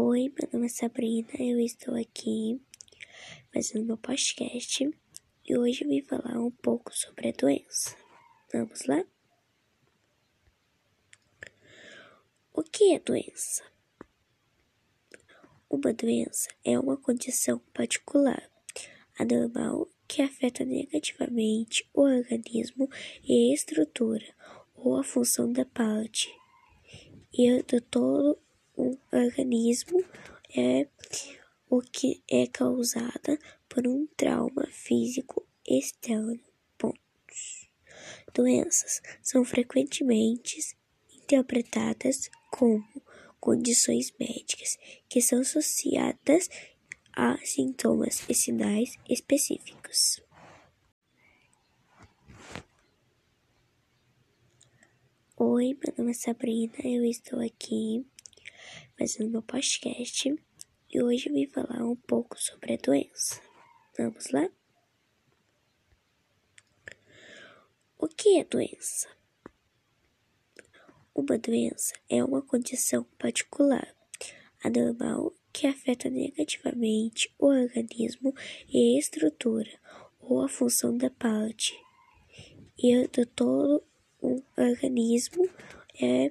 Oi, meu nome é Sabrina, eu estou aqui fazendo meu podcast e hoje eu vim falar um pouco sobre a doença. Vamos lá? O que é doença? Uma doença é uma condição particular, anormal, que afeta negativamente o organismo e a estrutura ou a função da parte e do todo um organismo é o que é causada por um trauma físico externo. Pontos. Doenças são frequentemente interpretadas como condições médicas que são associadas a sintomas e sinais específicos. Oi, meu nome é Sabrina, eu estou aqui fazendo meu podcast e hoje eu vim falar um pouco sobre a doença. Vamos lá? O que é doença? Uma doença é uma condição particular, anormal, que afeta negativamente o organismo e a estrutura ou a função da parte e do todo um organismo é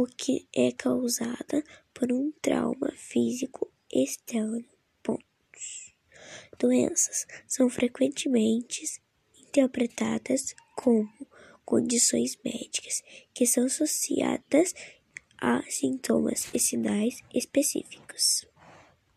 o que é causada por um trauma físico externo. Pontos. Doenças são frequentemente interpretadas como condições médicas que são associadas a sintomas e sinais específicos.